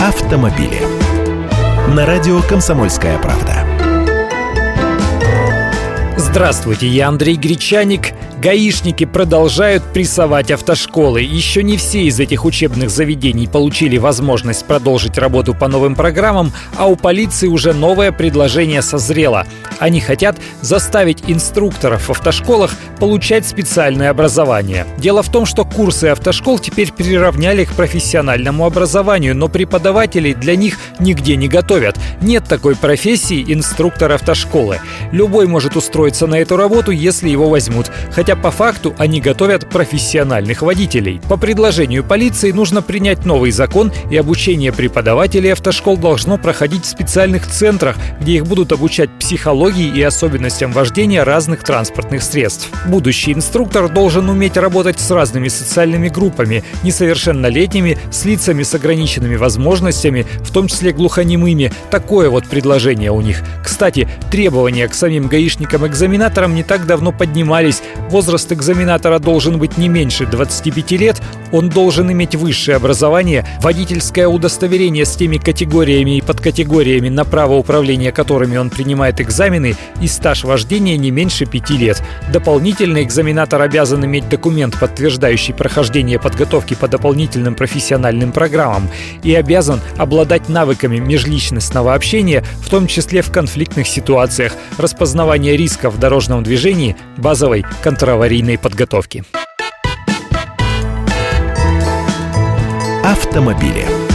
автомобили. На радио «Комсомольская правда». Здравствуйте, я Андрей Гречаник. Гаишники продолжают прессовать автошколы. Еще не все из этих учебных заведений получили возможность продолжить работу по новым программам, а у полиции уже новое предложение созрело. Они хотят заставить инструкторов в автошколах получать специальное образование. Дело в том, что курсы автошкол теперь приравняли к профессиональному образованию, но преподавателей для них нигде не готовят. Нет такой профессии инструктор автошколы. Любой может устроиться на эту работу, если его возьмут. Хотя хотя по факту они готовят профессиональных водителей. По предложению полиции нужно принять новый закон, и обучение преподавателей автошкол должно проходить в специальных центрах, где их будут обучать психологии и особенностям вождения разных транспортных средств. Будущий инструктор должен уметь работать с разными социальными группами, несовершеннолетними, с лицами с ограниченными возможностями, в том числе глухонемыми. Такое вот предложение у них. Кстати, требования к самим гаишникам-экзаменаторам не так давно поднимались. Возраст экзаменатора должен быть не меньше 25 лет, он должен иметь высшее образование, водительское удостоверение с теми категориями и подкатегориями, на право управления которыми он принимает экзамены, и стаж вождения не меньше 5 лет. Дополнительно экзаменатор обязан иметь документ, подтверждающий прохождение подготовки по дополнительным профессиональным программам, и обязан обладать навыками межличностного общения, в том числе в конфликтных ситуациях, распознавания риска в дорожном движении, базовой контроль контраварийной подготовки. Автомобили.